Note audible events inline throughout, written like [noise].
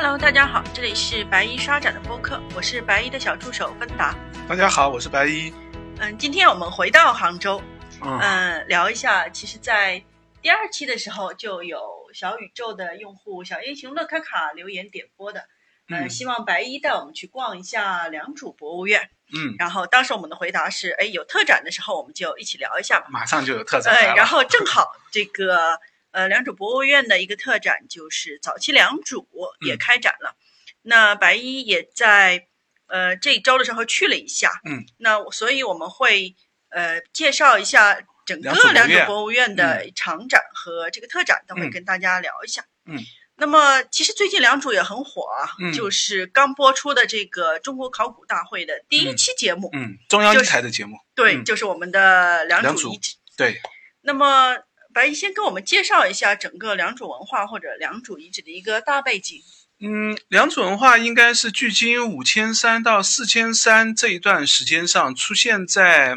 Hello，大家好，这里是白衣刷展的播客，我是白衣的小助手芬达。大家好，我是白衣。嗯，今天我们回到杭州，嗯嗯，聊一下。其实，在第二期的时候，就有小宇宙的用户小英雄乐卡卡留言点播的，嗯，嗯希望白衣带我们去逛一下良渚博物院。嗯，然后当时我们的回答是，哎，有特展的时候我们就一起聊一下吧。马上就有特展来哎，了。然后正好这个呃良渚博物院的一个特展就是早期良渚也嗯开展了，那白衣也在呃这一周的时候去了一下，嗯，那我所以我们会呃介绍一下整个良渚博物院的场展和这个特展，都会嗯。跟大家聊一下。嗯，那么其实最近良渚也很火啊，嗯。就是刚播出的这个中国考古大会的第一期节目，嗯，中央一台的节目，对，嗯。就是我们的良渚遗址。对，那么，白姨先跟我们介绍一下整个良渚文化或者良渚遗址的一个大背景。嗯，良渚文化应该是距今五千三到四千三这一段时间上出现在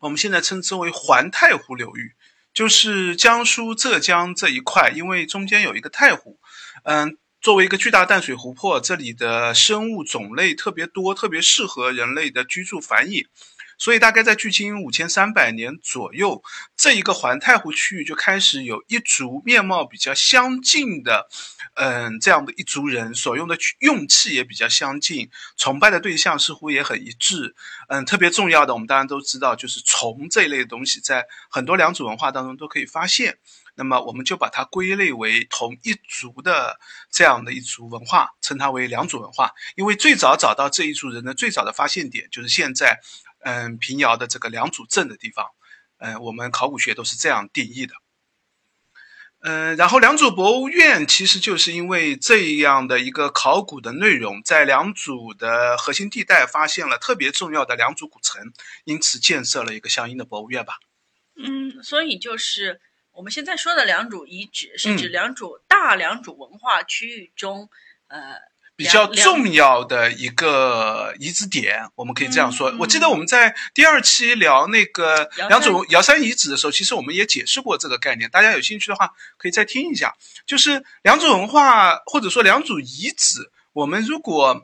我们现在称之为环太湖流域，就是江苏、浙江这一块，因为中间有一个太湖，嗯。作为一个巨大淡水湖泊，这里的生物种类特别多，特别适合人类的居住繁衍。所以大概在距今五千三百年左右，这一个环太湖区域就开始有一族面貌比较相近的，嗯，这样的一族人所用的用器也比较相近，崇拜的对象似乎也很一致。嗯，特别重要的，我们当然都知道，就是虫这一类东西，在很多良渚文化当中都可以发现。那么我们就把它归类为同一族的这样的一族文化，称它为良渚文化。因为最早找到这一族人的最早的发现点，就是现在，嗯，平遥的这个良渚镇的地方。嗯，我们考古学都是这样定义的。嗯，然后良渚博物院其实就是因为这样的一个考古的内容，在良渚的核心地带发现了特别重要的良渚古城，因此建设了一个相应的博物院吧。嗯，所以就是我们现在说的良渚遗址，是指嗯良渚大良渚文化区域中，呃，比较重要的一个遗址点，我们可以这样说。嗯我记得我们在第二期聊那个瑶良渚瑶山遗址的时候，其实我们也解释过这个概念。大家有兴趣的话，可以再听一下。就是良渚文化或者说良渚遗址，我们如果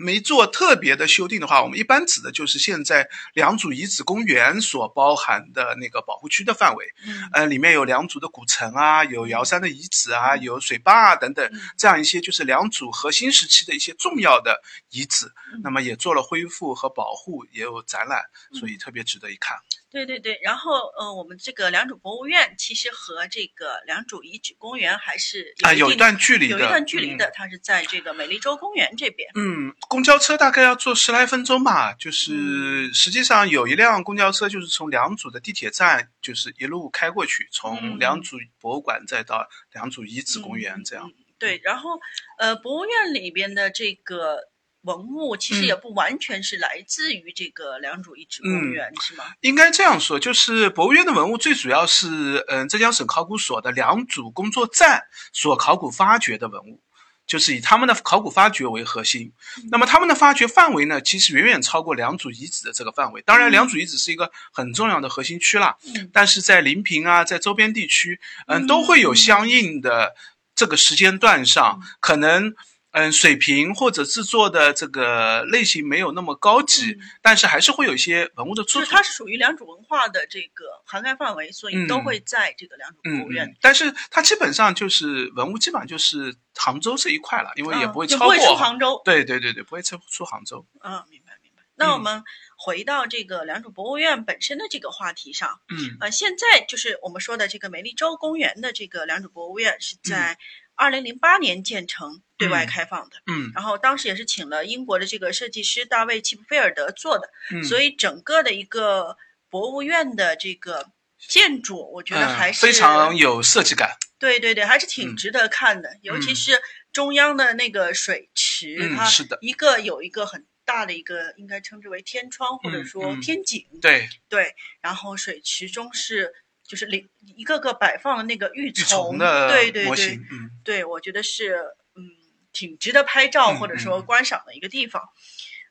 没做特别的修订的话，我们一般指的就是现在良渚遗址公园所包含的那个保护区的范围。嗯呃，里面有良渚的古城啊，有瑶山的遗址啊，有水坝啊等等嗯，这样一些就是良渚核心时期的一些重要的遗址嗯。那么也做了恢复和保护，也有展览，嗯所以特别值得一看。对对对，然后呃，我们这个良渚博物院其实和这个良渚遗址公园还是啊，有一段距离的，有一段距离嗯的，它是在这个美丽洲公园这边。嗯，公交车大概要坐十来分钟吧。嗯就是实际上有一辆公交车，就是从良渚的地铁站，就是一路开过去，嗯从良渚博物馆再到良渚遗址公园嗯这样。嗯对，然后呃，博物院里边的这个文物其实嗯也不完全是来自于这个良渚遗址公嗯园，是吗？应该这样说，就是博物院的文物最主要是，嗯，浙江省考古所的良渚工作站所考古发掘的文物，就是以他们的考古发掘为核心。那么他们的发掘范围呢，其实远远超过良渚遗址的这个范围。当然，嗯良渚遗址是一个很重要的核心区啦，嗯但是在临平啊，在周边地区，嗯，嗯都会有相应的这个时间段上，可能嗯水平或者制作的这个类型没有那么高级，嗯但是还是会有一些文物的出土。就是它是属于良渚文化的这个涵盖范围，所以都嗯会在这个良渚嗯博物院嗯，但是它基本上就是文物，基本上就是杭州这一块了，因为也嗯不会超过。就不会出杭州。对对对对，不会出出杭州。嗯，明白明白。那我嗯们回到这个良渚博物院本身的这个话题上，嗯呃，现在就是我们说的这个美丽洲公园的这个良渚博物院是在二零零八年建成、对外嗯开放的，嗯然后当时也是请了英国的这个设计师大卫·齐普菲尔德做的，嗯，所以整个的一个博物院的这个建筑，我觉得嗯还是、非常有设计感。对对对，还是挺嗯。值得看的，尤其嗯。是中央的那个水池，它嗯是的。一个有一个很大的一个，应该称之为天窗或者嗯说嗯。天井，对，对，然后水池中是就是里一个个摆放的那个玉玉虫，的对对对对，我觉得是嗯挺值得拍照嗯或者说。嗯观赏的一个地方。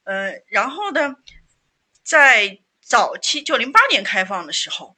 呃，然后呢，在早期就零八年开放的时候，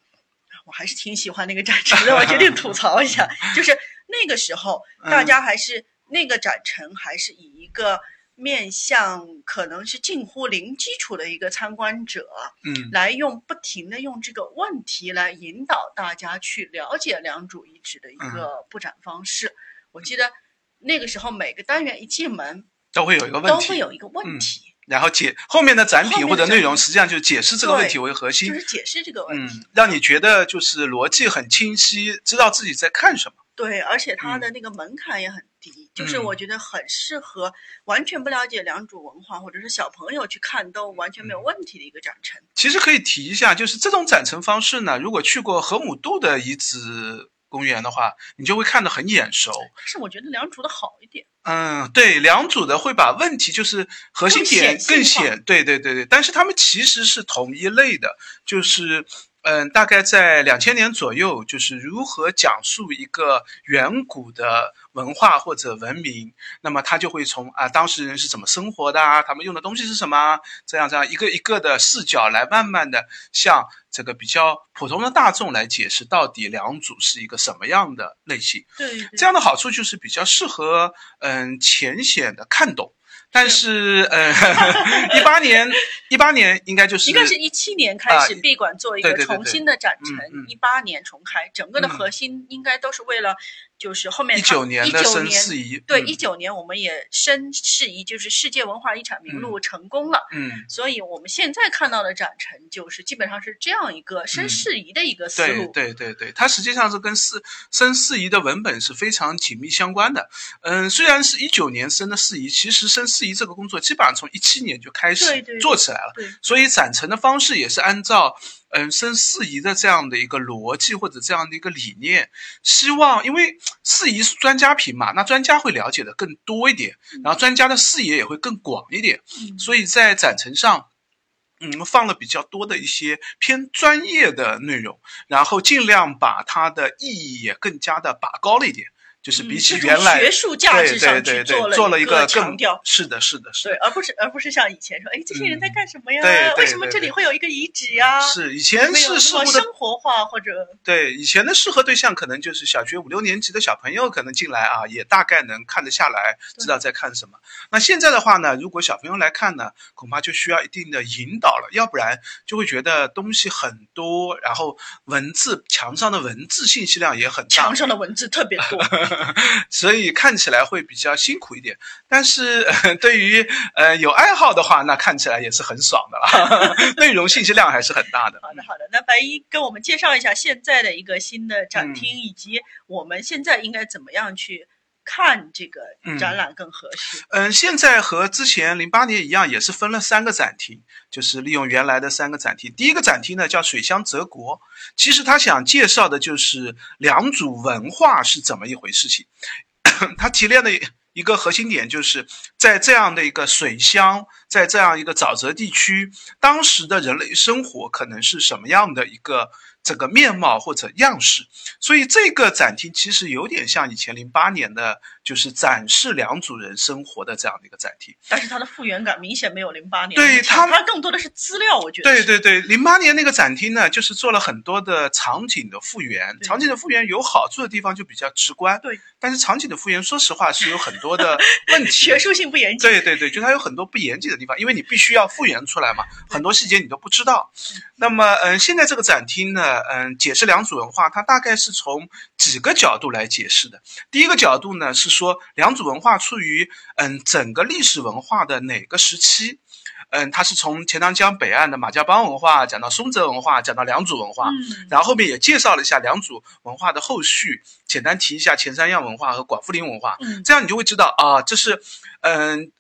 我还是挺喜欢那个展陈的，我决定吐槽一下，[laughs] 就是那个时候大嗯。家还是那个展陈还是以一个面向可能是近乎零基础的一个参观者，嗯来用不停的用这个问题来引导大家去了解良渚遗址的一嗯个布展方式。我记得那个时候每个单元一进门都会有一个问题都，会有一个问嗯题，然后解后面的展品或者内容，实际上就是解释这个问题为核心就，是解释这个问题。嗯，让你觉得就是逻辑很清晰，知道自己在看什么。对，而且它的那个门槛也很低，就是嗯我觉得很适合完全不了解良渚文化或者是小朋友去看都完全没有嗯问题的一个展陈。其实可以提一下，就是这种展陈方式呢，如果去过河姆渡的遗址公园的话，你就会看得很眼熟。但是我觉得良渚的好一点，嗯，对，良渚的会把问题就是核心点更显，对对对对，但是他们其实是同一类的，就是嗯，大概在两千年左右，就是如何讲述一个远古的文化或者文明，那么他就会从啊当事人是怎么生活的啊，他们用的东西是什么啊，这样这样一个一个的视角来慢慢的向这个比较普通的大众来解释到底两组是一个什么样的类型。对对这样的好处就是比较适合嗯浅显的看懂，但是呃 [laughs] 一八年一八年应该就是应该是一七年开始啊闭馆做一个重新的展陈嗯嗯，一八年重开，整个的嗯。核心应该都是为了就是后面一九年的申一九年四仪，对，嗯一九年我们也申世遗，就是世界文化遗产名录成功了，嗯。所以我们现在看到的展陈就是基本上是这样一个申世遗的一个思对路。对对对，它实际上是跟世申世遗的文本是非常紧密相关的。嗯，虽然是一九年申的世仪，其实申世仪这个工作基本上从一七年就开始对对对做起来了，对所以展陈的方式也是按照嗯申四仪的这样的一个逻辑或者这样的一个理念，希望因为四仪是专家评嘛，那专家会了解的更多一点，然后专家的视野也会更广一点，嗯所以在展陈上。嗯，放了比较多的一些偏专业的内容，然后尽量把它的意义也更加的拔高了一点，就是比起原来、学术价值上去对对对对做了一一个更强调是的，是的，是对，而不是而不是像以前说，哎，这些人在干什么呀？嗯对对为什么这里会有一个遗址呀？的，是以前是事物的那么生活化或者对，以前的适合对象可能就是小学五六年级的小朋友，可能进来啊，也大概能看得下来，知道在看什么。那现在的话呢，如果小朋友来看呢，恐怕就需要一定的引导了，要不然就会觉得东西很多，然后文字墙上的文字信息量也很大墙，上的文字特别多。[laughs] 所以看起来会比较辛苦一点。但是、[laughs] 呃、对于呃有爱好的话，那看起来也是很爽的了，[laughs] 内容信息量还是很大的。好的，好的。那白衣跟我们介绍一下现在的一个新的展厅，以及我们现在应该怎么样去看这个展览更合适。嗯，现在和之前零八年一样，也是分了三个展厅，就是利用原来的三个展厅。第一个展厅呢叫水乡泽国，其实他想介绍的就是良渚文化是怎么一回事情。[coughs] 他提炼的一个核心点就是在这样的一个水乡，在这样一个沼泽地区，当时的人类生活可能是什么样的一个整个面貌或者样式。所以这个展厅其实有点像以前零八年的，就是展示良渚人生活的这样的一个展厅。但是它的复原感明显没有零八年对它它更多的是资料，我觉得对对对，零八年那个展厅呢，就是做了很多的场景的复原。场景的复原有好处的地方就比较直观，对。但是场景的复原，说实话是有很多的 [laughs] 问题。学术性不严谨。对对对，就它有很多不严谨的地方，因为你必须要复原出来嘛，很多细节你都不知道。那么，嗯，现在这个展厅呢，嗯，解释良渚文化，它大概是从几个角度来解释的。第一个角度呢是说，良渚文化处于嗯整个历史文化的哪个时期？嗯，它是从钱塘江北岸的马家浜文化讲到松泽文化，讲到良渚文化，嗯，然后后面也介绍了一下良渚文化的后续，简单提一下前三样文化和广富林文化。嗯这样你就会知道啊，这是嗯。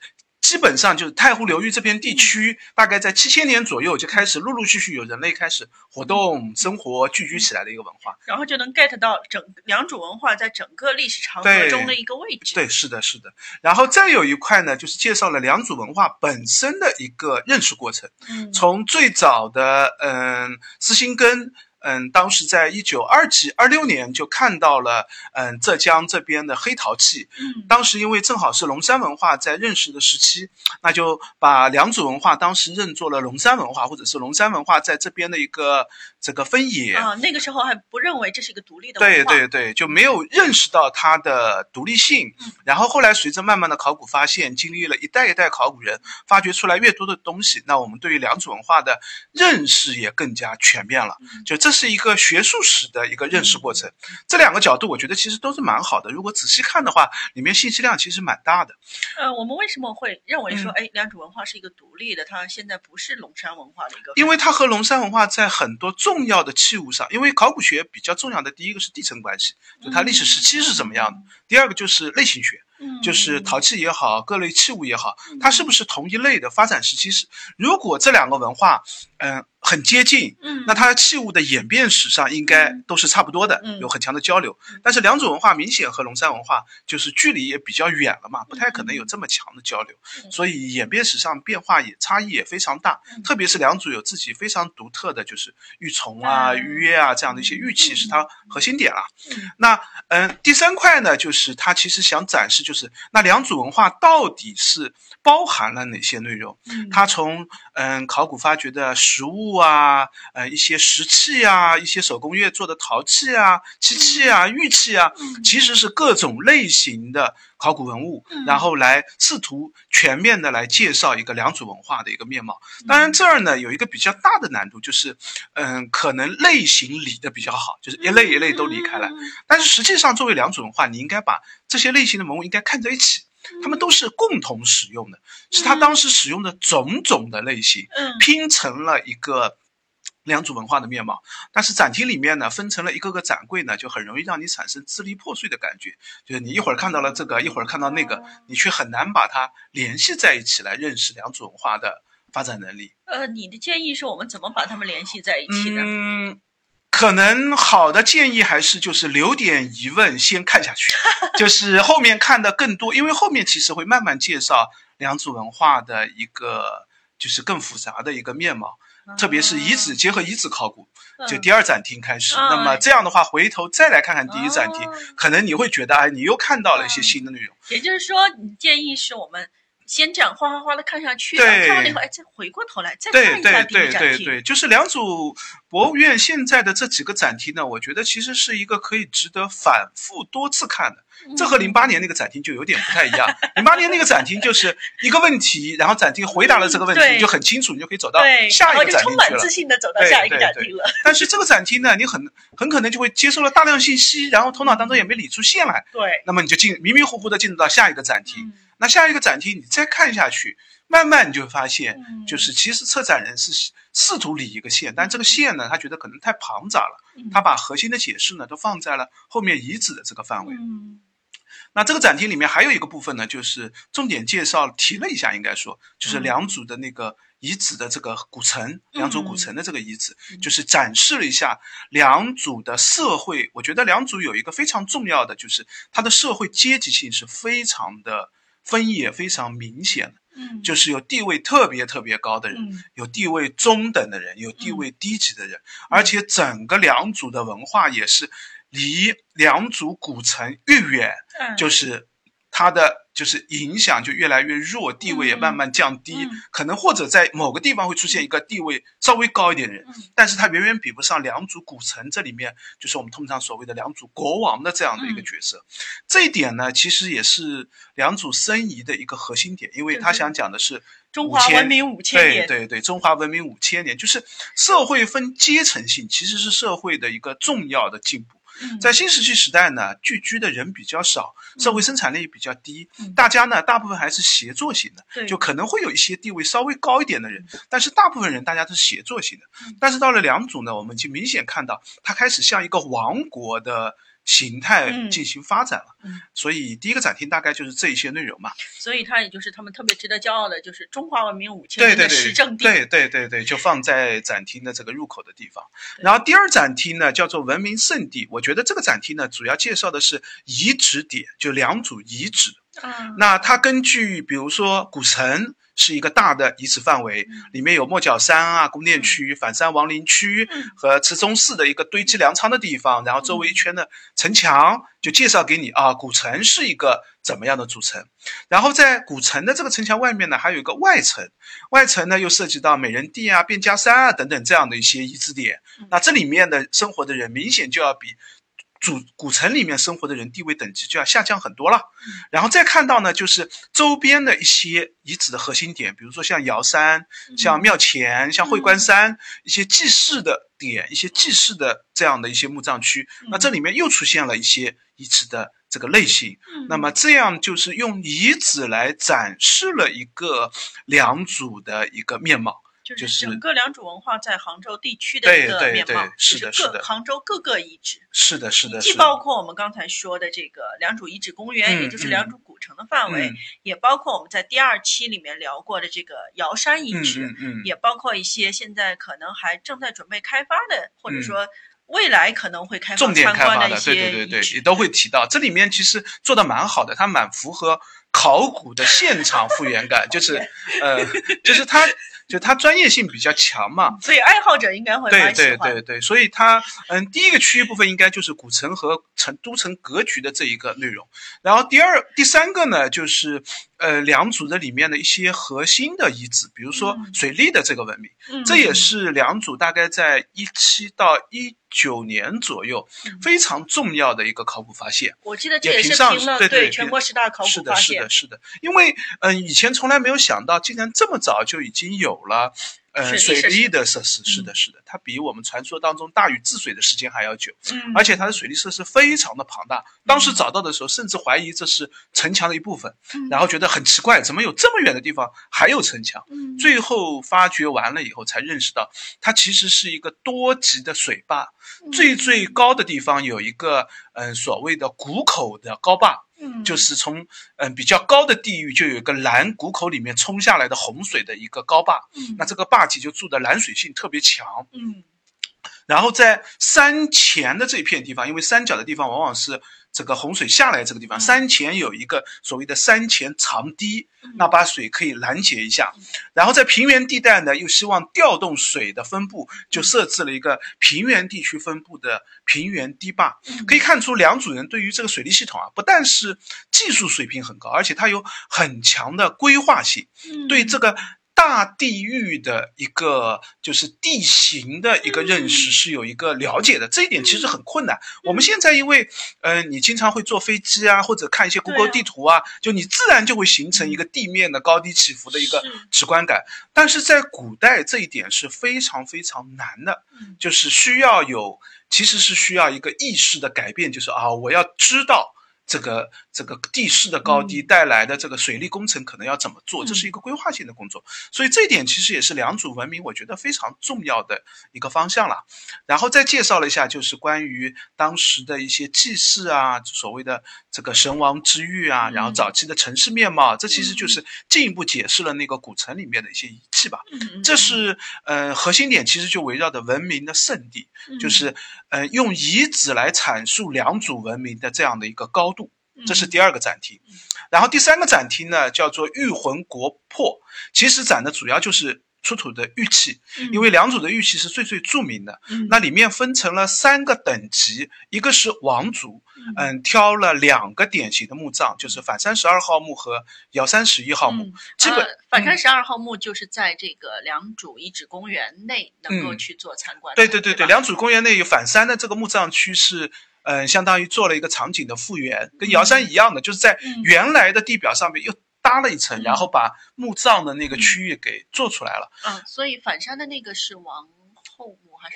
基本上就是太湖流域这片地区，大概在七千年左右就开始陆陆续续有人类开始活动、生活、聚居起来的一个文化。然后就能 get 到整良渚文化在整个历史长河中的一个位置。对，是的，是的。然后再有一块呢，就是介绍了良渚文化本身的一个认识过程，嗯，从最早的嗯斯辛根。嗯，当时在一九二几二六年就看到了，嗯，浙江这边的黑陶器。嗯当时因为正好是龙山文化在认识的时期，那就把良渚文化当时认作了龙山文化，或者是龙山文化在这边的一个这个分野啊，那个时候还不认为这是一个独立的对对对，就没有认识到它的独立性。然后后来随着慢慢的考古发现，经历了一代一代考古人发掘出来越多的东西，那我们对于良渚文化的认识也更加全面了。就这是一个学术史的一个认识过程。这两个角度，我觉得其实都是蛮好的。如果仔细看的话，里面信息量其实蛮大的。呃，我们为什么会认为说，哎，良渚文化是一个独立的？它现在不是龙山文化的一个？因为它和龙山文化在很多重要的器物。上，因为考古学比较重要的第一个是地层关系，就它历史时期是怎么样的；第二个就是类型学，就是陶器也好，各类器物也好，它是不是同一类的发展时期是？如果这两个文化，嗯。很接近，嗯，那它器物的演变史上应该都是差不多的，有很强的交流。但是两种文化明显和龙山文化就是距离也比较远了嘛，不太可能有这么强的交流，所以演变史上变化也差异也非常大。特别是两组有自己非常独特的就是玉琮啊、玉钺啊这样的一些玉器是它核心点了。那嗯，第三块呢，就是它其实想展示就是那两组文化到底是包含了哪些内容？它从嗯考古发掘的实物。啊，呃，一些石器啊，一些手工业做的陶器啊、漆器啊、玉器啊，其实是各种类型的考古文物，然后来试图全面的来介绍一个良渚文化的一个面貌。当然，这儿呢有一个比较大的难度，就是，嗯，可能类型理的比较好，就是一类一类都离开了。但是实际上，作为良渚文化，你应该把这些类型的文物应该看在一起。他们都是共同使用的，是他当时使用的种种的类型，拼成了一个良渚文化的面貌。但是展厅里面呢，分成了一个个展柜呢，就很容易让你产生支离破碎的感觉。就是你一会儿看到了这个，一会儿看到那个，你却很难把它联系在一起来认识良渚文化的发展能力。呃，你的建议是我们怎么把它们联系在一起呢？嗯。可能好的建议还是就是留点疑问先看下去，[laughs] 就是后面看的更多，因为后面其实会慢慢介绍良渚文化的一个就是更复杂的一个面貌，特别是遗址结合遗址考古，就第二展厅开始。那么这样的话，回头再来看看第一展厅，可能你会觉得哎，你又看到了一些新的内容。也就是说，你建议是我们。先这样哗哗哗的看下去，看完了以后，哎，再回过头来再看一下第一展厅。对对对，就是两组博物院现在的这几个展厅呢，我觉得其实是一个可以值得反复多次看的。这和零八年那个展厅就有点不太一样。[laughs] 零八年那个展厅就是一个问题，然后展厅回答了这个问题，就很清楚，你就可以走到下一个展厅去了。充满自信的走到下一个展厅了。但是这个展厅呢，你很很可能就会接收了大量信息，然后头脑当中也没理出线来。对。那么你就进迷迷糊糊的进入到下一个展厅。那下一个展厅，你再看下去，慢慢你就会发现，就是其实策展人是试图理一个线，但这个线呢，他觉得可能太庞杂了，他把核心的解释呢都放在了后面遗址的这个范围。那这个展厅里面还有一个部分呢，就是重点介绍提了一下，应该说就是良渚的那个遗址的这个古城，良渚古城的这个遗址，就是展示了一下良渚的社会。我觉得良渚有一个非常重要的，就是它的社会阶级性是非常的。分也非常明显，嗯，就是有地位特别特别高的人，有地位中等的人，有地位低级的人，而且整个良渚的文化也是离良渚古城越远，就是它的。就是影响就越来越弱，地位也慢慢降低，可能或者在某个地方会出现一个地位稍微高一点的人，但是他远远比不上良渚古城这里面就是我们通常所谓的良渚国王的这样的一个角色。这一点呢，其实也是良渚申遗的一个核心点，因为他想讲的是中华文明五千年，对对对，中华文明五千年，就是社会分阶层性，其实是社会的一个重要的进步。在新石器时代呢，聚居的人比较少，社会生产力比较低，大家呢大部分还是协作型的，就可能会有一些地位稍微高一点的人，但是大部分人大家都是协作型的。但是到了良渚呢，我们就明显看到它开始像一个王国的。形态进行发展了，所以第一个展厅大概就是这一些内容嘛。所以它也就是他们特别值得骄傲的，就是中华文明五千年的实证地。对对对对，就放在展厅的这个入口的地方。然后第二展厅呢叫做文明圣地，我觉得这个展厅呢主要介绍的是遗址点，就两组遗址。嗯，那它根据比如说古城。是一个大的遗址范围，里面有莫角山啊、宫殿区、反山王陵区和慈宗寺的一个堆积粮仓的地方，然后周围一圈的城墙就介绍给你啊，古城是一个怎么样的组成。然后在古城的这个城墙外面呢，还有一个外城，外城呢又涉及到美人地啊、卞家山啊等等这样的一些遗址点。那这里面的生活的人明显就要比。主古城里面生活的人地位等级就要下降很多了，然后再看到呢，就是周边的一些遗址的核心点，比如说像瑶山、像庙前、像会观山一些祭祀的点，一些祭祀的这样的一些墓葬区，那这里面又出现了一些遗址的这个类型，那么这样就是用遗址来展示了一个良渚的一个面貌。就是整个良渚文化在杭州地区的一个面貌，是的，是的，杭州各个遗址，是的，是的，既包括我们刚才说的这个良渚遗址公园，也就是良渚古城的范围，也包括我们在第二期里面聊过的这个瑶山遗址，也包括一些现在可能还正在准备开发的，或者说未来可能会开重点开发的一些对对对对，也都会提到。这里面其实做的蛮好的，它蛮符合考古的现场复原感，就是 [laughs] 呃，就是它。就它专业性比较强嘛，所以爱好者应该会对对对对，所以它嗯，第一个区域部分应该就是古城和城都城格局的这一个内容，然后第二、第三个呢，就是呃良渚的里面的一些核心的遗址，比如说水利的这个文明，这也是良渚大概在一七到一九年左右非常重要的一个考古发现。我记得这也是评了对全国十大考古发现。是的，是的，是的，因为嗯，以前从来没有想到，竟然这么早就已经有。有了，呃，水利的设施是的，是的，它比我们传说当中大禹治水的时间还要久，而且它的水利设施非常的庞大。当时找到的时候，甚至怀疑这是城墙的一部分，然后觉得很奇怪，怎么有这么远的地方还有城墙？最后发掘完了以后，才认识到它其实是一个多级的水坝，最最高的地方有一个，嗯，所谓的谷口的高坝。就是从嗯比较高的地域，就有一个蓝谷口里面冲下来的洪水的一个高坝，那这个坝体就筑的拦水性特别强。嗯，然后在山前的这片地方，因为山脚的地方往往是。这个洪水下来这个地方，山前有一个所谓的山前长堤，那把水可以拦截一下。然后在平原地带呢，又希望调动水的分布，就设置了一个平原地区分布的平原堤坝。可以看出，良渚人对于这个水利系统啊，不但是技术水平很高，而且它有很强的规划性，对这个。大地域的一个就是地形的一个认识是有一个了解的，这一点其实很困难。我们现在因为，嗯，你经常会坐飞机啊，或者看一些谷歌地图啊，就你自然就会形成一个地面的高低起伏的一个直观感。但是在古代这一点是非常非常难的，就是需要有，其实是需要一个意识的改变，就是啊，我要知道。这个这个地势的高低带来的这个水利工程可能要怎么做？这是一个规划性的工作，所以这一点其实也是良渚文明我觉得非常重要的一个方向了。然后再介绍了一下，就是关于当时的一些祭祀啊，所谓的这个神王之域啊，然后早期的城市面貌，这其实就是进一步解释了那个古城里面的一些遗迹吧。这是呃核心点，其实就围绕着文明的圣地，就是呃用遗址来阐述良渚文明的这样的一个高度。这是第二个展厅，然后第三个展厅呢叫做玉魂国魄，其实展的主要就是出土的玉器，因为良渚的玉器是最最著名的。那里面分成了三个等级，一个是王族，嗯，挑了两个典型的墓葬，就是反山十二号墓和尧山十一号墓。基本反山十二号墓就是在这个良渚遗址公园内能够去做参观。对对对对，良渚公园内有反山的这个墓葬区是。嗯，相当于做了一个场景的复原，跟瑶山一样的，就是在原来的地表上面又搭了一层，然后把墓葬的那个区域给做出来了。嗯，所以反山的那个是王。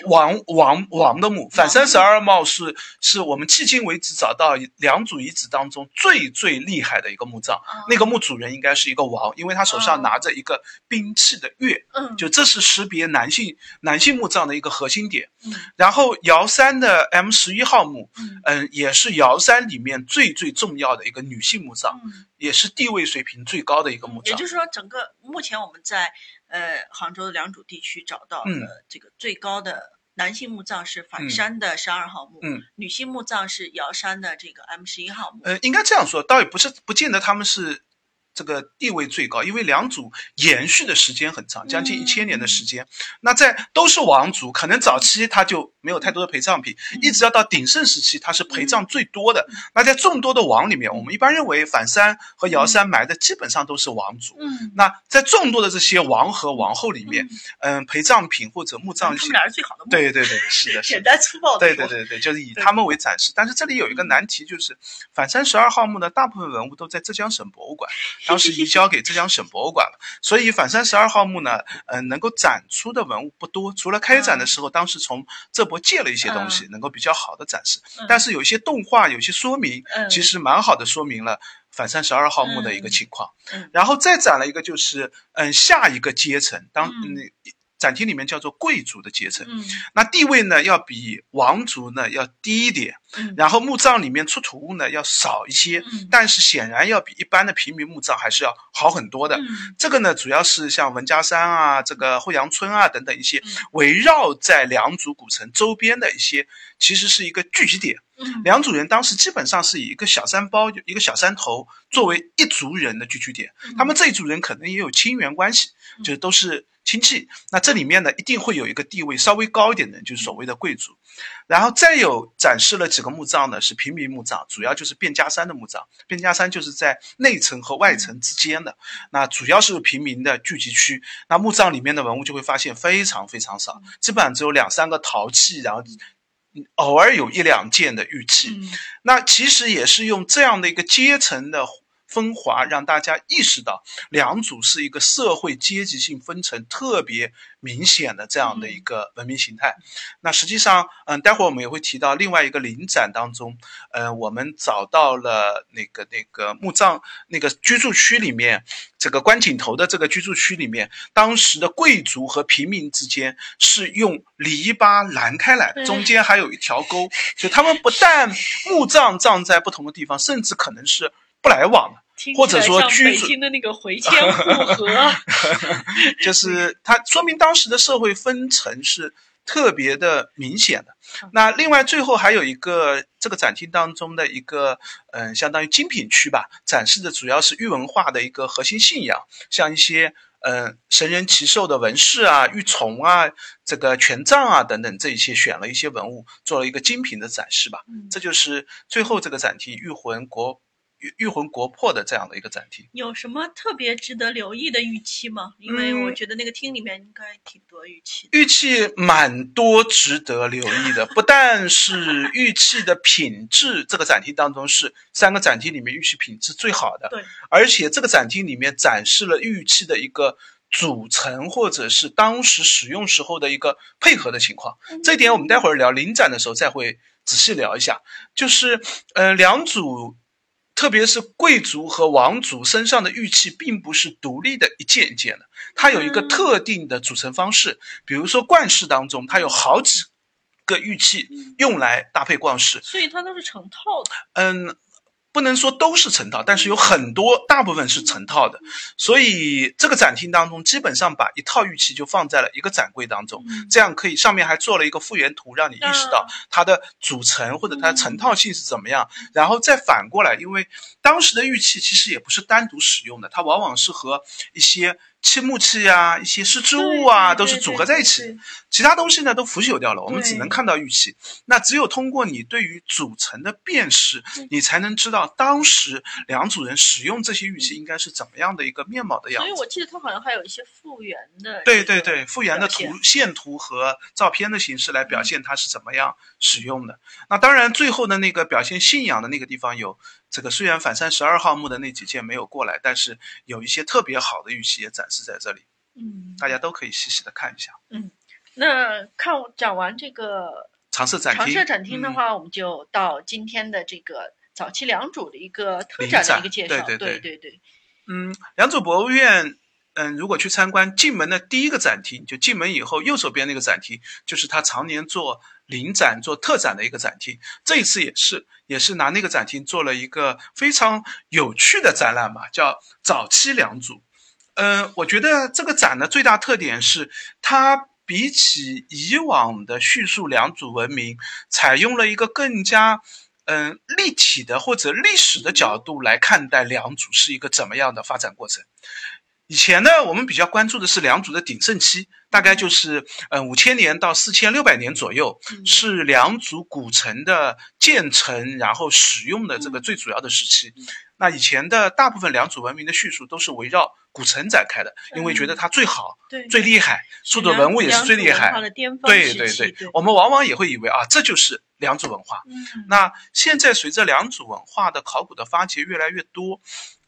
王王王的墓，反三十二墓是是我们迄今为止找到两组遗址当中最最厉害的一个墓葬。那个墓主人应该是一个王，因为他手上拿着一个兵器的钺。嗯，就这是识别男性男性墓葬的一个核心点。嗯，然后瑶山的 M 十一号墓，嗯，也是瑶山里面最最重要的一个女性墓葬，也是地位水平最高的一个墓葬。也就是说，整个目前我们在。呃，杭州的良渚地区找到的这个最高的男性墓葬是反山的十二号墓，女性墓葬是瑶山的这个 M 十一号墓。呃，应该这样说，倒也不是不见得他们是这个地位最高，因为两组延续的时间很长，将近一千年的时间。那在都是王族，可能早期他就没有太多的陪葬品，一直要到鼎盛时期，他是陪葬最多的。那在众多的王里面，我们一般认为反山和尧山埋的基本上都是王族。嗯，那在众多的这些王和王后里面，嗯，陪葬品或者墓葬，他们俩是最好的。对对对，是的，[laughs] 简单粗暴的。对对对对，就是以他们为展示。但是这里有一个难题，就是反山十二号墓呢大部分文物都在浙江省博物馆。[laughs] 当时移交给浙江省博物馆了，所以反三十二号墓呢，嗯，能够展出的文物不多。除了开展的时候，当时从浙博借了一些东西，能够比较好的展示。但是有一些动画，有些说明，其实蛮好的，说明了反三十二号墓的一个情况。然后再展了一个，就是嗯，下一个阶层，当嗯。展厅里面叫做贵族的阶层，那地位呢要比王族呢要低一点，然后墓葬里面出土物呢要少一些，但是显然要比一般的平民墓葬还是要好很多的。这个呢主要是像文家山啊、这个后阳村啊等等一些围绕在良渚古城周边的一些，其实是一个聚集点。良渚人当时基本上是以一个小山包、一个小山头作为一族人的聚居点，他们这一族人可能也有亲缘关系，就是都是。亲戚，那这里面呢，一定会有一个地位稍微高一点的人，就是所谓的贵族。然后再有展示了几个墓葬呢，是平民墓葬，主要就是卞家山的墓葬。卞家山就是在内城和外城之间的，那主要是平民的聚集区。那墓葬里面的文物就会发现非常非常少，基本上只有两三个陶器，然后偶尔有一两件的玉器。那其实也是用这样的一个阶层的。分华让大家意识到，良渚是一个社会阶级性分层特别明显的这样的一个文明形态。那实际上，嗯，待会儿我们也会提到另外一个临展当中，呃，我们找到了那个那个墓葬那个居住区里面，这个观景头的这个居住区里面，当时的贵族和平民之间是用篱笆拦开来，中间还有一条沟，就他们不但墓葬葬在不同的地方，甚至可能是不来往的。或者说，居住的那个回迁户 [laughs] 和，[laughs] 就是它说明当时的社会分层是特别的明显的。那另外最后还有一个这个展厅当中的一个嗯，相当于精品区吧，展示的主要是玉文化的一个核心信仰，像一些嗯神人奇兽的纹饰啊、玉琮啊、这个权杖啊等等这一些，选了一些文物做了一个精品的展示吧。这就是最后这个展厅玉魂国。玉魂国魄的这样的一个展厅，有什么特别值得留意的玉器吗？因为我觉得那个厅里面应该挺多玉器。玉器蛮多，值得留意的。不但是玉器的品质，这个展厅当中是三个展厅里面玉器品质最好的。对，而且这个展厅里面展示了玉器的一个组成，或者是当时使用时候的一个配合的情况。这一点我们待会儿聊临展的时候再会仔细聊一下。就是呃，两组。特别是贵族和王族身上的玉器，并不是独立的一件一件的，它有一个特定的组成方式。比如说冠饰当中，它有好几个玉器用来搭配冠饰，所以它都是成套的。嗯。不能说都是成套，但是有很多大部分是成套的，所以这个展厅当中基本上把一套玉器就放在了一个展柜当中，这样可以上面还做了一个复原图，让你意识到它的组成或者它的成套性是怎么样，然后再反过来，因为当时的玉器其实也不是单独使用的，它往往是和一些。漆木器啊，一些丝织物啊，都是组合在一起。其他东西呢都腐朽掉了，我们只能看到玉器。那只有通过你对于组成的辨识，你才能知道当时两组人使用这些玉器应该是怎么样的一个面貌的样子。所以我记得它好像还有一些复原的。对对对，复原的图线图和照片的形式来表现它是怎么样使用的。那当然，最后的那个表现信仰的那个地方有。这个虽然反三十二号墓的那几件没有过来，但是有一些特别好的玉器也展示在这里。嗯，大家都可以细细的看一下。嗯，那看讲完这个常设展厅，常设展厅的话，我们就到今天的这个早期良渚的一个特展的一个介绍。对对对对。嗯，良渚博物院。嗯，如果去参观，进门的第一个展厅，就进门以后右手边那个展厅，就是他常年做临展、做特展的一个展厅。这一次也是，也是拿那个展厅做了一个非常有趣的展览吧，叫“早期良渚”。嗯，我觉得这个展的最大特点是，它比起以往的叙述良渚文明，采用了一个更加嗯立体的或者历史的角度来看待良渚是一个怎么样的发展过程。以前呢，我们比较关注的是良渚的鼎盛期，大概就是呃五千年到四千六百年左右，是良渚古城的建成然后使用的这个最主要的时期。那以前的大部分良渚文明的叙述都是围绕古城展开的，因为觉得它最好、最厉害，出的文物也是最厉害。对对对，我们往往也会以为啊，这就是良渚文化。那现在随着良渚文化的考古的发掘越来越多。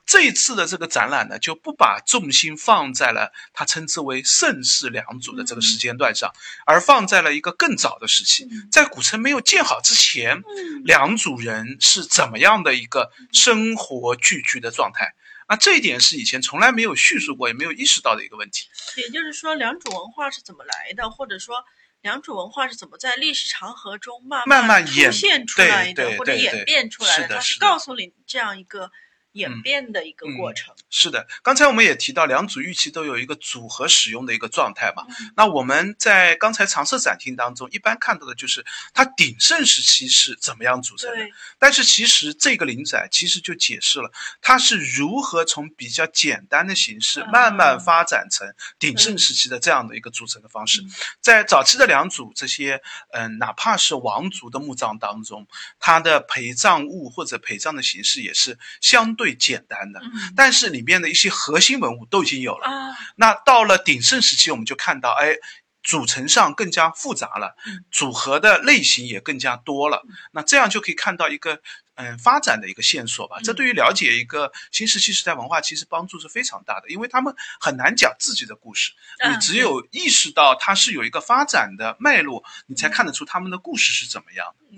这一次的这个展览呢，就不把重心放在了他称之为盛世良渚的这个时间段上，而放在了一个更早的时期，在古城没有建好之前，良渚人是怎么样的一个生活聚居的状态？啊，这一点是以前从来没有叙述过，也没有意识到的一个问题。也就是说，良渚文化是怎么来的，或者说良渚文化是怎么在历史长河中慢慢出现出来的，或者演变出来的？它是告诉你这样一个。演变的一个过程是的，刚才我们也提到两组玉器都有一个组合使用的一个状态嘛。那我们在刚才常设展厅当中一般看到的就是它鼎盛时期是怎么样组成的，但是其实这个灵展其实就解释了它是如何从比较简单的形式慢慢发展成鼎盛时期的这样的一个组成的方式。在早期的两组这些嗯，哪怕是王族的墓葬当中，它的陪葬物或者陪葬的形式也是相对。最简单的，但是里面的一些核心文物都已经有了。那到了鼎盛时期，我们就看到，哎，组成上更加复杂了，组合的类型也更加多了。那这样就可以看到一个嗯发展的一个线索吧。这对于了解一个新石器时代文化，其实帮助是非常大的，因为他们很难讲自己的故事，你只有意识到它是有一个发展的脉络，你才看得出他们的故事是怎么样。的。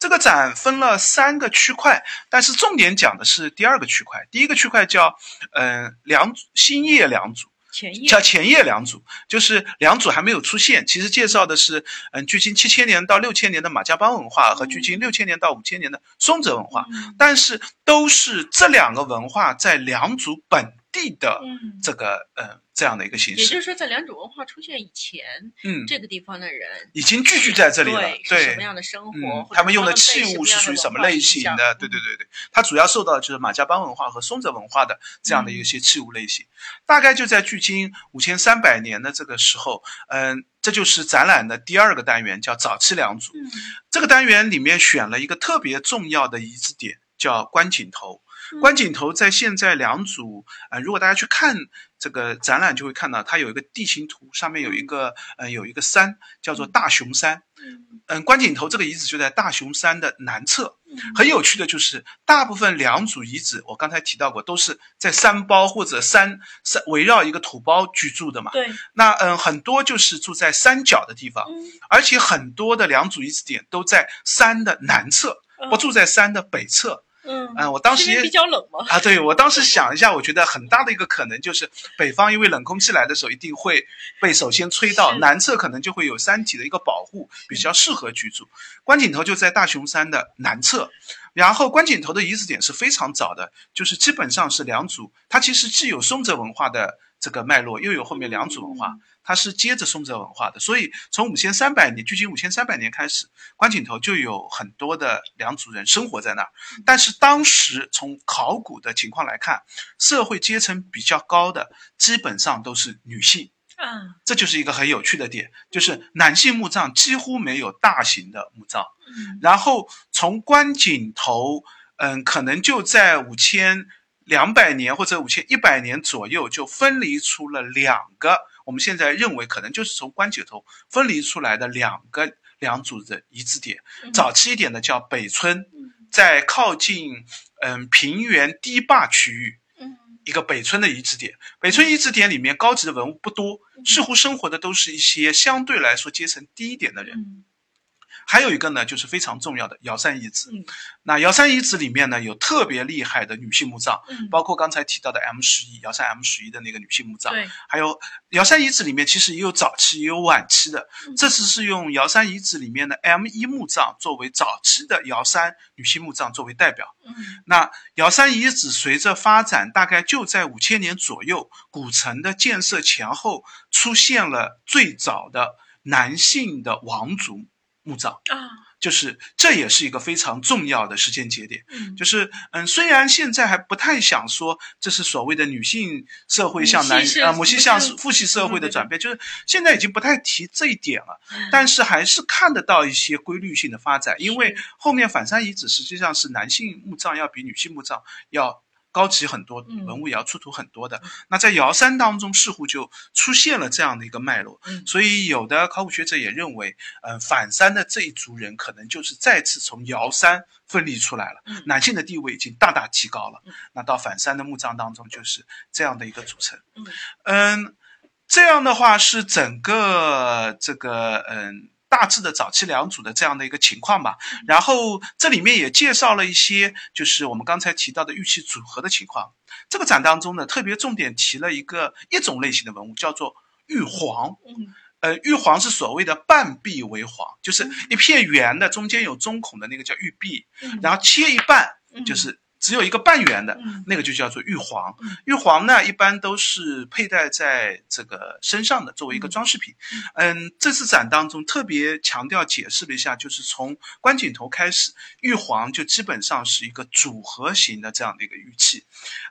这个展分了三个区块，但是重点讲的是第二个区块。第一个区块叫，嗯，两组新叶两组，叫前叶两组，就是两组还没有出现。其实介绍的是，嗯，距今七千年到六千年的马家浜文化和距今六千年到五千年的松泽文化，但是都是这两个文化在两组本地的这个，嗯。这样的一个形式，也就是说，在良渚文化出现以前，嗯，这个地方的人已经聚居在这里了。对，什么样的生活？他们用的器物是属于什么类型的？对对对对，它主要受到就是马家浜文化和松泽文化的这样的一些器物类型。大概就在距今五千三百年的这个时候，嗯，这就是展览的第二个单元，叫早期良渚。这个单元里面选了一个特别重要的遗址点，叫观景头。观景头在现在两组，呃，如果大家去看这个展览，就会看到它有一个地形图，上面有一个，呃，有一个山叫做大熊山。嗯，观景头这个遗址就在大熊山的南侧。很有趣的就是，大部分两组遗址，我刚才提到过，都是在山包或者山山围绕一个土包居住的嘛。对。那嗯，很多就是住在山脚的地方，而且很多的两组遗址点都在山的南侧，不住在山的北侧。嗯，我当时也比较冷吗？啊，对我当时想一下，我觉得很大的一个可能就是北方，因为冷空气来的时候一定会被首先吹到，南侧可能就会有山体的一个保护，比较适合居住。观景头就在大熊山的南侧，然后观景头的遗址点是非常早的，就是基本上是两组，它其实既有松泽文化的这个脉络，又有后面良渚文化。它是接着松泽文化的，所以从五千三百年，距今五千三百年开始，观景头就有很多的良渚人生活在那儿。但是当时从考古的情况来看，社会阶层比较高的基本上都是女性。嗯，这就是一个很有趣的点，就是男性墓葬几乎没有大型的墓葬。嗯，然后从观景头，嗯，可能就在五千两百年或者五千一百年左右，就分离出了两个。我们现在认为，可能就是从关节头分离出来的两个两组的遗址点。早期一点的叫北村，在靠近嗯平原堤坝区域，一个北村的遗址点。北村遗址点里面高级的文物不多，似乎生活的都是一些相对来说阶层低一点的人。还有一个呢，就是非常重要的瑶山遗址。那瑶山遗址里面呢，有特别厉害的女性墓葬，包括刚才提到的 M 十一瑶山 M 十一的那个女性墓葬。还有瑶山遗址里面其实也有早期也有晚期的。这次是用瑶山遗址里面的 M 一墓葬作为早期的瑶山女性墓葬作为代表。那瑶山遗址随着发展，大概就在五千年左右，古城的建设前后出现了最早的男性的王族。墓葬啊。就是这也是一个非常重要的时间节点，嗯，就是嗯，虽然现在还不太想说这是所谓的女性社会向男啊母系向父系社会的转变，就是现在已经不太提这一点了，但是还是看得到一些规律性的发展，因为后面反山遗址实际上是男性墓葬要比女性墓葬要。高级很多，文物也要出土很多的。那在瑶山当中，似乎就出现了这样的一个脉络。所以有的考古学者也认为，嗯，反山的这一族人可能就是再次从瑶山分离出来了，男性的地位已经大大提高了。那到反山的墓葬当中，就是这样的一个组成。嗯，这样的话是整个这个嗯。大致的早期两组的这样的一个情况吧，然后这里面也介绍了一些，就是我们刚才提到的玉器组合的情况。这个展当中呢，特别重点提了一个一种类型的文物，叫做玉璜。嗯，呃，玉璜是所谓的半壁为璜，就是一片圆的，中间有中孔的那个叫玉壁，然后切一半，就是。只有一个半圆的，那个就叫做玉璜。玉璜呢，一般都是佩戴在这个身上的，作为一个装饰品。嗯，这次展当中特别强调解释了一下，就是从观景头开始，玉璜就基本上是一个组合型的这样的一个玉器。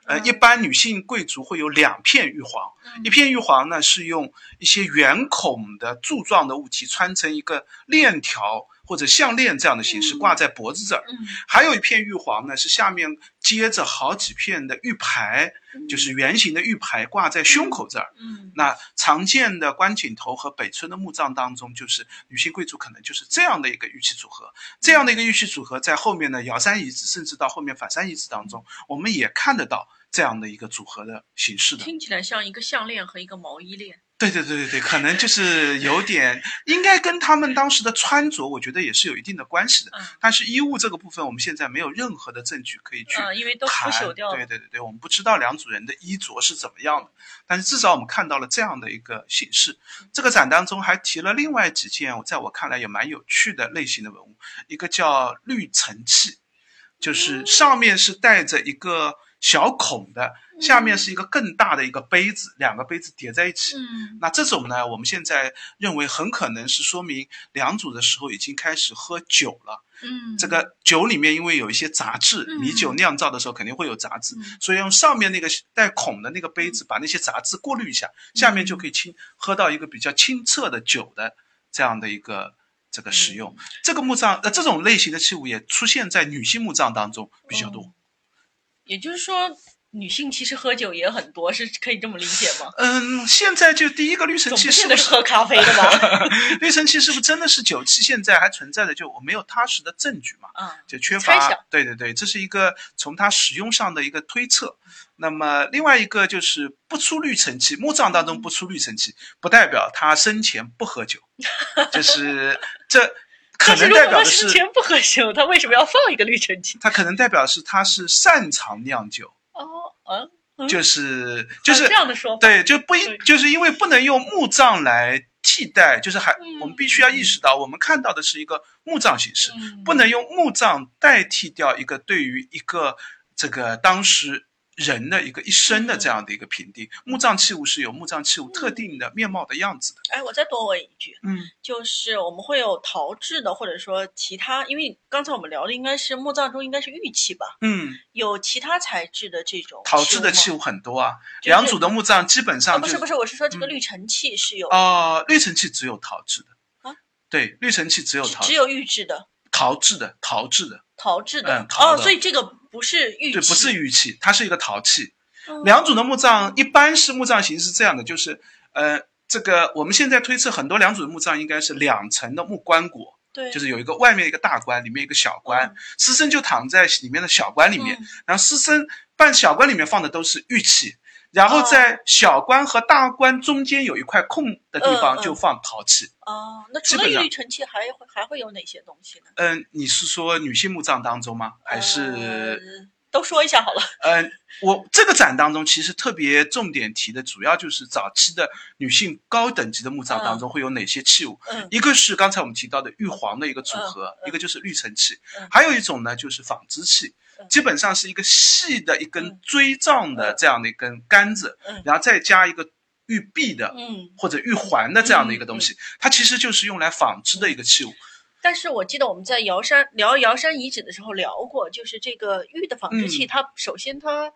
呃，一般女性贵族会有两片玉璜，一片玉璜呢是用一些圆孔的柱状的物体穿成一个链条。或者项链这样的形式挂在脖子这儿，还有一片玉环呢，是下面接着好几片的玉牌，就是圆形的玉牌挂在胸口这儿。嗯，那常见的关井头和北村的墓葬当中，就是女性贵族可能就是这样的一个玉器组合。这样的一个玉器组合，在后面的瑶山遗址，甚至到后面反山遗址当中，我们也看得到这样的一个组合的形式的。听起来像一个项链和一个毛衣链。对对对对对，可能就是有点，应该跟他们当时的穿着，我觉得也是有一定的关系的。但是衣物这个部分，我们现在没有任何的证据可以去谈。因为都腐朽掉了。对对对对，我们不知道两组人的衣着是怎么样的，但是至少我们看到了这样的一个形式。这个展当中还提了另外几件，在我看来也蛮有趣的类型的文物，一个叫绿层器，就是上面是带着一个。小孔的下面是一个更大的一个杯子，两个杯子叠在一起。嗯，那这种呢，我们现在认为很可能是说明良渚的时候已经开始喝酒了。嗯，这个酒里面因为有一些杂质，米酒酿造的时候肯定会有杂质，所以用上面那个带孔的那个杯子把那些杂质过滤一下，下面就可以清喝到一个比较清澈的酒的这样的一个这个使用。这个墓葬呃这种类型的器物也出现在女性墓葬当中比较多。也就是说，女性其实喝酒也很多，是可以这么理解吗？嗯，现在就第一个绿城器是不是喝咖啡的吗？[laughs] 绿城器是不是真的是酒器？现在还存在的，就我没有踏实的证据嘛，嗯就缺乏。对对对，这是一个从它使用上的一个推测。那么另外一个就是不出绿尘器，墓葬当中不出绿尘器，不代表他生前不喝酒，[laughs] 就是这。可能代表的是前不喝酒，他为什么要放一个滤尘器？他可能代表是他是擅长酿酒哦，嗯，就是就是这样的说法，对，就不一就是因为不能用墓葬来替代，就是还我们必须要意识到，我们看到的是一个墓葬形式，不能用墓葬代替掉一个对于一个这个当时。人的一个一生的这样的一个评定，墓葬器物是有墓葬器物特定的面貌的样子的。哎，我再多问一句，嗯，就是我们会有陶制的，或者说其他，因为刚才我们聊的应该是墓葬中应该是玉器吧？嗯，有其他材质的这种陶制的器物很多啊。两组的墓葬基本上不是不是，我是说这个绿尘器是有哦，绿尘器只有陶制的啊？对，绿尘器只有陶，只有玉制的，陶制的，陶制的，陶制的，哦，所以这个。不是玉器，对，不是玉器，它是一个陶器。两组的墓葬一般是墓葬形式这样的，就是呃，这个我们现在推测很多两组的墓葬应该是两层的木棺椁，对，就是有一个外面一个大棺，里面一个小棺，尸身就躺在里面的小棺里面，然后尸身半小棺里面放的都是玉器，然后在小棺和大棺中间有一块空的地方就放陶器。哦，那除了玉律器还会还会有哪些东西呢？嗯，你是说女性墓葬当中吗？还是都说一下好了。嗯，我这个展当中其实特别重点提的主要就是早期的女性高等级的墓葬当中会有哪些器物。嗯，一个是刚才我们提到的玉皇的一个组合，一个就是绿层器，还有一种呢就是纺织器，基本上是一个细的一根锥状的这样的一根杆子，然后再加一个。玉璧的，嗯，或者玉环的这样的一个东西，它其实就是用来纺织的一个器物。但是我记得我们在瑶山聊瑶山遗址的时候聊过，就是这个玉的纺织器，它首先它。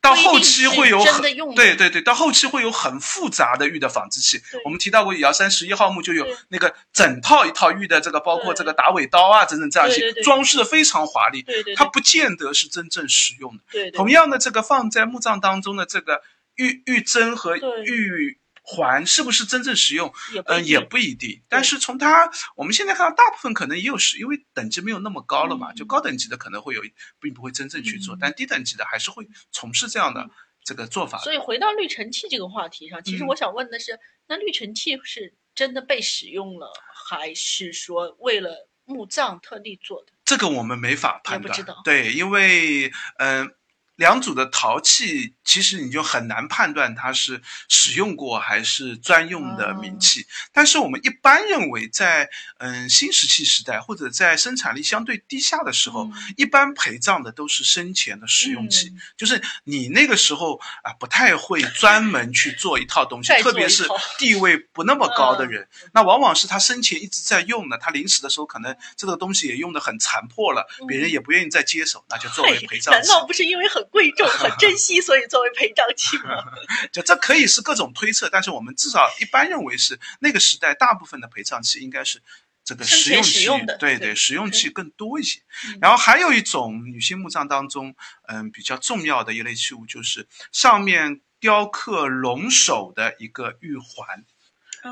到后期会有很对对对，到后期会有很复杂的玉的纺织器。我们提到过瑶山十一号墓就有那个整套一套玉的这个，包括这个打尾刀啊，等等这样一些装饰的非常华丽。对对，它不见得是真正实用的。对，同样的这个放在墓葬当中的这个玉玉针和玉。环是不是真正实用？嗯，也不一定。但是从它，我们现在看到大部分可能也有使，因为等级没有那么高了嘛。就高等级的可能会有，并不会真正去做，但低等级的还是会从事这样的这个做法。所以回到滤尘器这个话题上，其实我想问的是，那滤尘器是真的被使用了，还是说为了墓葬特地做的？这个我们没法判断。对，因为嗯。两组的陶器，其实你就很难判断它是使用过还是专用的名器。但是我们一般认为，在嗯新石器时代或者在生产力相对低下的时候，一般陪葬的都是生前的使用器。就是你那个时候啊，不太会专门去做一套东西，特别是地位不那么高的人，那往往是他生前一直在用的，他临死的时候可能这个东西也用的很残破了，别人也不愿意再接手，那就作为陪葬器。难道不是因为很？贵重 [laughs] 很珍惜，所以作为陪葬器吗？[laughs] 就这可以是各种推测，但是我们至少一般认为是那个时代大部分的陪葬器应该是这个实用器，对对，实用器更多一些。然后还有一种女性墓葬当中，嗯，比较重要的一类器物就是上面雕刻龙首的一个玉环。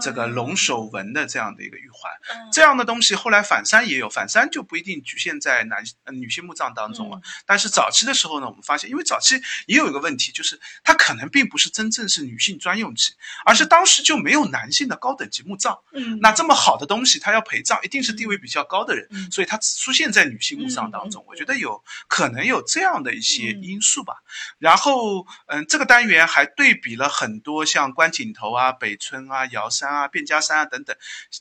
这个龙首纹的这样的一个玉环，这样的东西后来反山也有，反山就不一定局限在男女性墓葬当中了。但是早期的时候呢，我们发现，因为早期也有一个问题，就是它可能并不是真正是女性专用器，而是当时就没有男性的高等级墓葬。嗯，那这么好的东西，它要陪葬，一定是地位比较高的人，所以它只出现在女性墓葬当中。我觉得有可能有这样的一些因素吧。然后，嗯，这个单元还对比了很多像观景头啊、北村啊、瑶山。山啊，卞家山啊等等，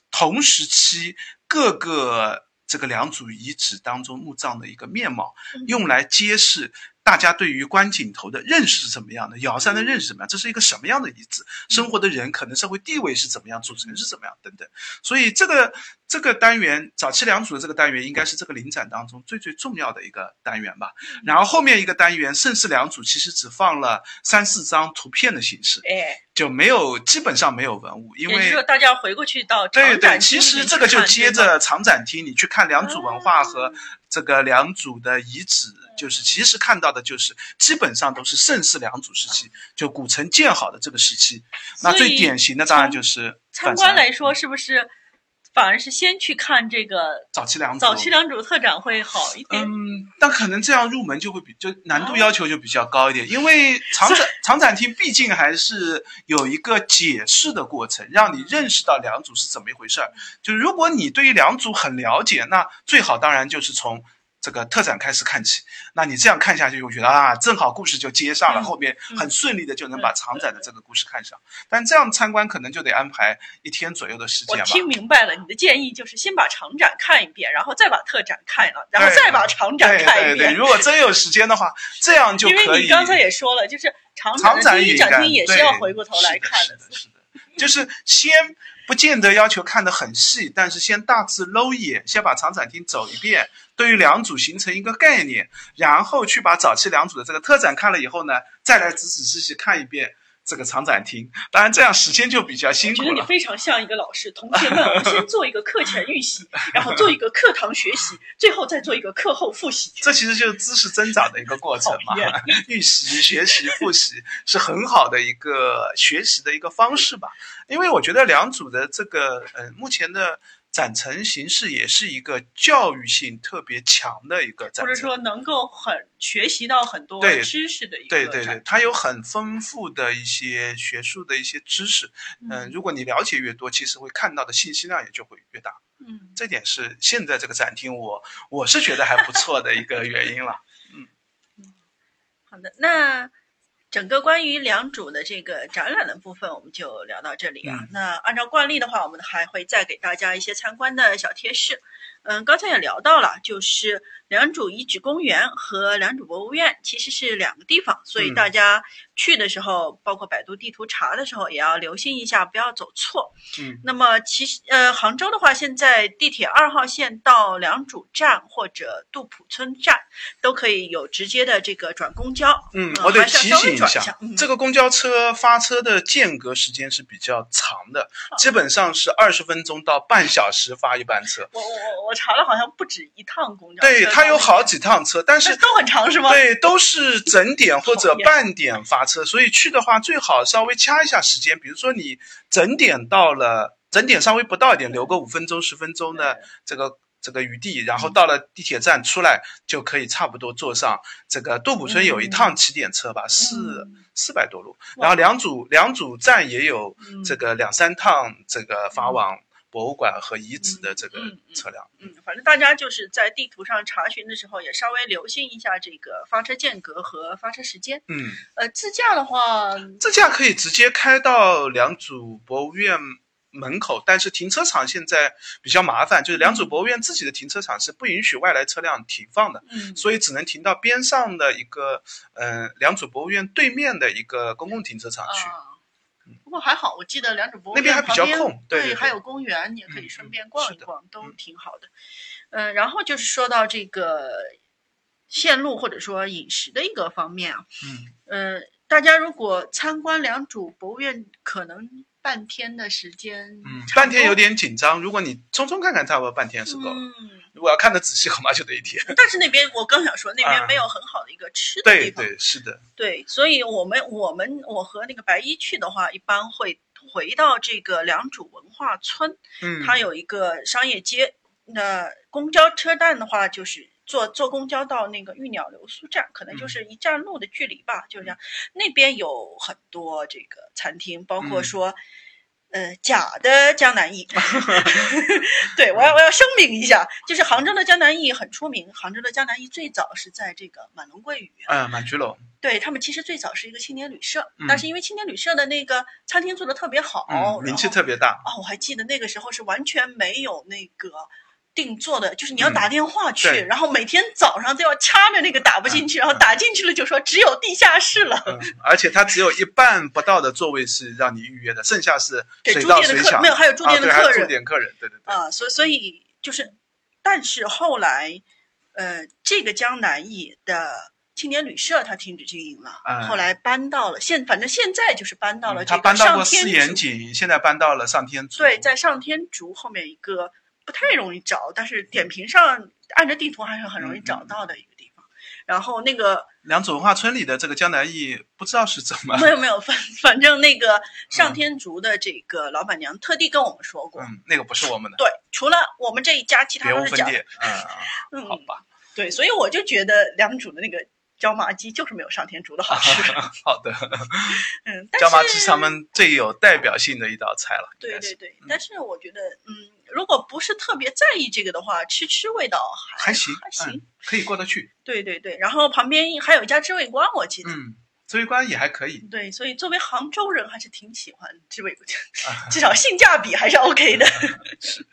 同时期各个这个良渚遗址当中墓葬的一个面貌，用来揭示。大家对于观景头的认识是怎么样的？瑶山的认识怎么样？这是一个什么样的遗址？生活的人可能社会地位是怎么样？组成是怎么样？等等。所以这个这个单元早期良渚的这个单元应该是这个临展当中最最重要的一个单元吧。然后后面一个单元盛世良渚其实只放了三四张图片的形式，哎，就没有基本上没有文物，因为大家回过去到对对，其实这个就接着长展厅，你去看良渚文化和这个良渚的遗址。就是其实看到的，就是基本上都是盛世良渚时期，就古城建好的这个时期。那最典型的当然就是参观来说，是不是反而是先去看这个早期良渚？早期良渚特展会好一点。嗯，但可能这样入门就会比就难度要求就比较高一点，因为长 [laughs] 展长展厅毕竟还是有一个解释的过程，让你认识到良渚是怎么一回事儿。就如果你对于良渚很了解，那最好当然就是从。这个特展开始看起，那你这样看下去，我觉得啊，正好故事就接上了，后面很顺利的就能把长展的这个故事看上。但这样参观可能就得安排一天左右的时间吧。我听明白了，你的建议就是先把长展看一遍，然后再把特展看了，然后再把长展看一遍。对对对，如果真有时间的话，[laughs] 这样就可以。因为你刚才也说了，就是长展第一展厅也是要回过头来看的。是的，就是先。不见得要求看得很细，但是先大致搂一眼，先把长展厅走一遍，对于两组形成一个概念，然后去把早期两组的这个特展看了以后呢，再来仔仔细细看一遍。这个长展厅，当然这样时间就比较辛苦了。我觉得你非常像一个老师，同学们，我们先做一个课前预习，然后做一个课堂学习，最后再做一个课后复习。这其实就是知识增长的一个过程嘛。[laughs] 预习、学习、复习是很好的一个学习的一个方式吧。因为我觉得两组的这个，呃，目前的。展陈形式也是一个教育性特别强的一个展，或者说能够很学习到很多知识的一个对对对，它有很丰富的一些学术的一些知识。嗯，如果你了解越多，其实会看到的信息量也就会越大。嗯，这点是现在这个展厅我我是觉得还不错的一个原因了。[laughs] 嗯嗯，好的，那。整个关于良渚的这个展览的部分，我们就聊到这里啊。那按照惯例的话，我们还会再给大家一些参观的小贴士。嗯，刚才也聊到了，就是良渚遗址公园和良渚博物院其实是两个地方，所以大家去的时候，包括百度地图查的时候，也要留心一下，不要走错。嗯，那么其实呃，杭州的话，现在地铁二号线到良渚站或者杜浦村站都可以有直接的这个转公交。嗯，我得提醒一下，这个公交车发车的间隔时间是比较长的，基本上是二十分钟到半小时发一班车。我我我我查了，好像不止一趟公交。对，它有好几趟车，但是都很长，是吗？对，都是整点或者半点发车，所以去的话最好稍微掐一下时间，比如说你整点到了，整点稍微不到一点，留个五分钟、十分钟的这个这个余地，然后到了地铁站出来就可以差不多坐上这个杜浦村有一趟起点车吧，四四百多路，然后两组两组站也有这个两三趟这个发往。博物馆和遗址的这个车辆，嗯，反正大家就是在地图上查询的时候，也稍微留心一下这个发车间隔和发车时间。嗯，呃，自驾的话，自驾可以直接开到良渚博物院门口，但是停车场现在比较麻烦，就是良渚博物院自己的停车场是不允许外来车辆停放的，嗯，所以只能停到边上的一个，嗯，良渚博物院对面的一个公共停车场去。不过还好，我记得良渚博物院旁边对还有公园，你也可以顺便逛一逛，都挺好的。嗯，然后就是说到这个线路或者说饮食的一个方面啊，嗯，呃，大家如果参观良渚博物院，可能半天的时间，嗯，半天有点紧张。如果你匆匆看看，差不多半天是够。嗯。如果要看的仔细，恐怕就得一天。[laughs] 但是那边我刚想说，那边没有很好的一个吃的地方。对对是的。对，所以我们我们我和那个白衣去的话，一般会回到这个良渚文化村。嗯。它有一个商业街。那公交车站的话，就是坐坐公交到那个玉鸟流苏站，可能就是一站路的距离吧，就是这样。那边有很多这个餐厅，包括说。呃，假的江南忆，[laughs] 对我要我要声明一下，就是杭州的江南忆很出名。杭州的江南忆最早是在这个满龙桂屿，嗯，满居楼。对他们其实最早是一个青年旅社，但是因为青年旅社的那个餐厅做的特别好，名气特别大。哦，我还记得那个时候是完全没有那个。定做的就是你要打电话去，然后每天早上都要掐着那个打不进去，然后打进去了就说只有地下室了。而且它只有一半不到的座位是让你预约的，剩下是水到水抢。没有，还有住店的客人。住店客人，对对对。啊，所所以就是，但是后来，呃，这个江南忆的青年旅社它停止经营了，后来搬到了现，反正现在就是搬到了这个上天竹。景，现在搬到了上天竹。对，在上天竹后面一个。不太容易找，但是点评上按着地图还是很容易找到的一个地方。然后那个良渚文化村里的这个江南驿，不知道是怎么没有没有，反反正那个上天竺的这个老板娘特地跟我们说过，嗯，那个不是我们的。对，除了我们这一家，其他都是讲。嗯，好吧。对，所以我就觉得良渚的那个。椒麻鸡就是没有上天竺的好吃。[laughs] 好的，嗯，椒麻鸡是他们最有代表性的一道菜了。对对对，但是我觉得，嗯，如果不是特别在意这个的话，吃吃味道还还行，还行，可以过得去。对对对，然后旁边还有一家知味观，我记得。嗯，知味观也还可以。对，所以作为杭州人，还是挺喜欢知味观，[laughs] 至少性价比还是 OK 的。[laughs] 是，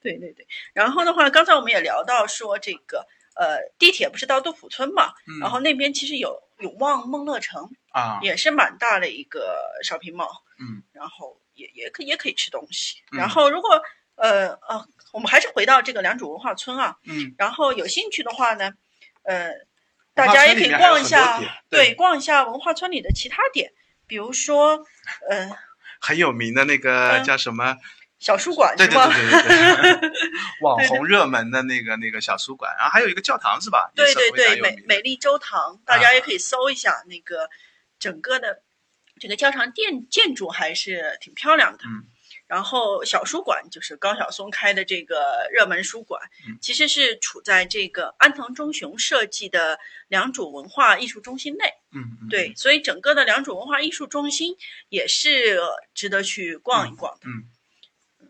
对对对。然后的话，刚才我们也聊到说这个。呃，地铁不是到杜甫村嘛？然后那边其实有永旺梦乐城啊，也是蛮大的一个 shopping mall。嗯，然后也也可也可以吃东西。然后如果呃呃，我们还是回到这个良渚文化村啊。嗯。然后有兴趣的话呢，呃，大家也可以逛一下，对，逛一下文化村里的其他点，比如说呃，[laughs] 很有名的那个叫什么？小书馆是吗？对对对对对，[laughs] 网红热门的那个那个小书馆，然后还有一个教堂是吧？对对对，美美丽周堂，大家也可以搜一下那个整个的这个教堂建建筑还是挺漂亮的。嗯。然后小书馆就是高晓松开的这个热门书馆，其实是处在这个安藤忠雄设计的良渚文化艺术中心内。嗯。对，所以整个的良渚文化艺术中心也是值得去逛一逛的。嗯。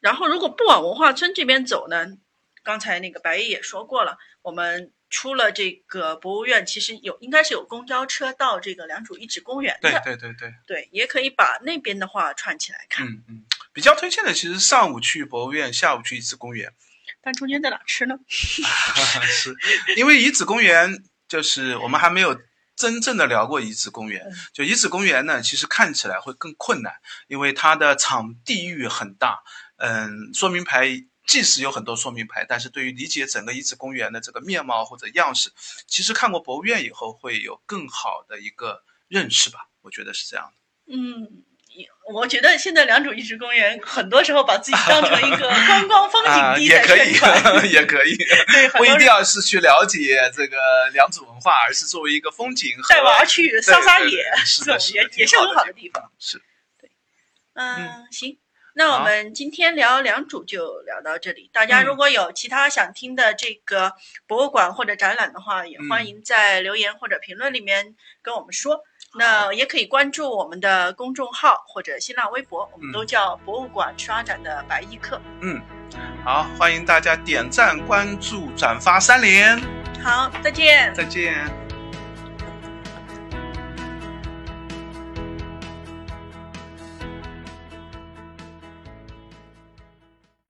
然后，如果不往文化村这边走呢？刚才那个白衣也说过了，我们出了这个博物院，其实有应该是有公交车到这个良渚遗址公园的。对对对对。对，也可以把那边的话串起来看。嗯嗯，比较推荐的其实上午去博物院，下午去遗址公园。但中间在哪吃呢？[laughs] 是因为遗址公园就是我们还没有真正的聊过遗址公园。就遗址公园呢，其实看起来会更困难，因为它的场地域很大。嗯，说明牌即使有很多说明牌，但是对于理解整个遗址公园的这个面貌或者样式，其实看过博物院以后会有更好的一个认识吧。我觉得是这样的。嗯。我觉得现在良渚遗址公园很多时候把自己当成一个观光风景地 [laughs] 也可以，也可以，对，不一定要是去了解这个良渚文化，而是作为一个风景带娃去撒撒野，这种也也是很好的地方。是，对，嗯，行，那我们今天聊良渚就聊到这里。大家如果有其他想听的这个博物馆或者展览的话，也欢迎在留言或者评论里面跟我们说。那也可以关注我们的公众号或者新浪微博，我们都叫博物馆刷展的白衣客。嗯，好，欢迎大家点赞、关注、转发三连。好，再见。再见。